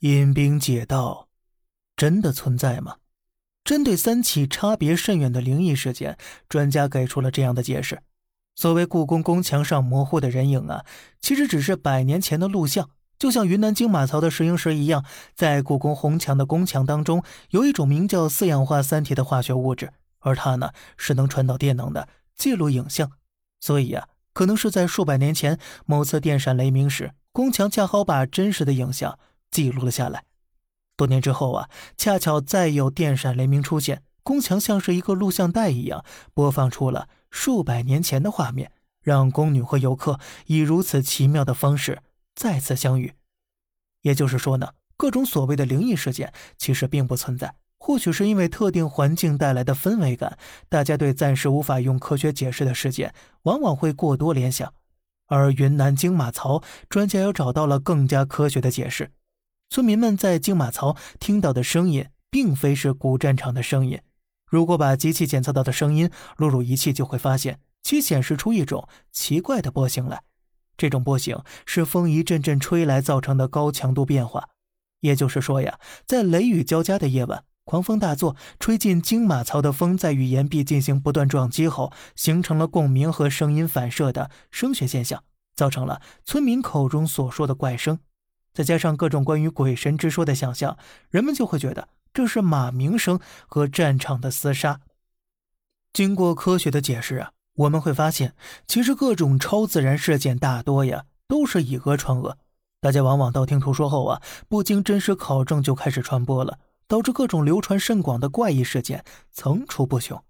阴兵借道真的存在吗？针对三起差别甚远的灵异事件，专家给出了这样的解释：所谓故宫宫墙上模糊的人影啊，其实只是百年前的录像，就像云南金马槽的石英石一样，在故宫红墙的宫墙当中，有一种名叫四氧化三铁的化学物质，而它呢是能传导电能的，记录影像。所以啊，可能是在数百年前某次电闪雷鸣时，宫墙恰好把真实的影像。记录了下来。多年之后啊，恰巧再有电闪雷鸣出现，宫墙像是一个录像带一样，播放出了数百年前的画面，让宫女和游客以如此奇妙的方式再次相遇。也就是说呢，各种所谓的灵异事件其实并不存在，或许是因为特定环境带来的氛围感，大家对暂时无法用科学解释的事件，往往会过多联想。而云南金马槽专家又找到了更加科学的解释。村民们在金马槽听到的声音，并非是古战场的声音。如果把机器检测到的声音录入仪器，就会发现其显示出一种奇怪的波形来。这种波形是风一阵阵吹来造成的高强度变化。也就是说呀，在雷雨交加的夜晚，狂风大作，吹进金马槽的风在与岩壁进行不断撞击后，形成了共鸣和声音反射的声学现象，造成了村民口中所说的怪声。再加上各种关于鬼神之说的想象，人们就会觉得这是马鸣声和战场的厮杀。经过科学的解释啊，我们会发现，其实各种超自然事件大多呀都是以讹传讹，大家往往道听途说后啊，不经真实考证就开始传播了，导致各种流传甚广的怪异事件层出不穷。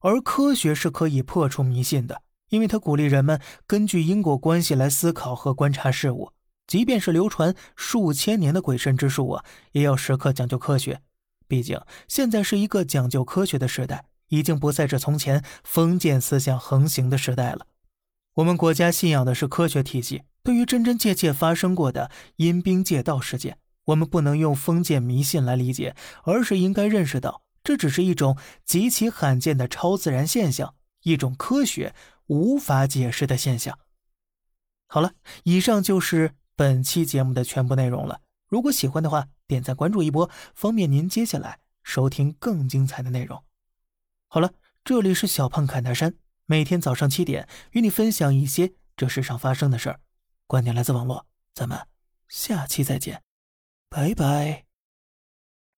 而科学是可以破除迷信的，因为它鼓励人们根据因果关系来思考和观察事物。即便是流传数千年的鬼神之术啊，也要时刻讲究科学。毕竟现在是一个讲究科学的时代，已经不再是从前封建思想横行的时代了。我们国家信仰的是科学体系，对于真真切切发生过的阴兵借道事件，我们不能用封建迷信来理解，而是应该认识到，这只是一种极其罕见的超自然现象，一种科学无法解释的现象。好了，以上就是。本期节目的全部内容了。如果喜欢的话，点赞关注一波，方便您接下来收听更精彩的内容。好了，这里是小胖侃大山，每天早上七点与你分享一些这世上发生的事儿。观点来自网络，咱们下期再见，拜拜。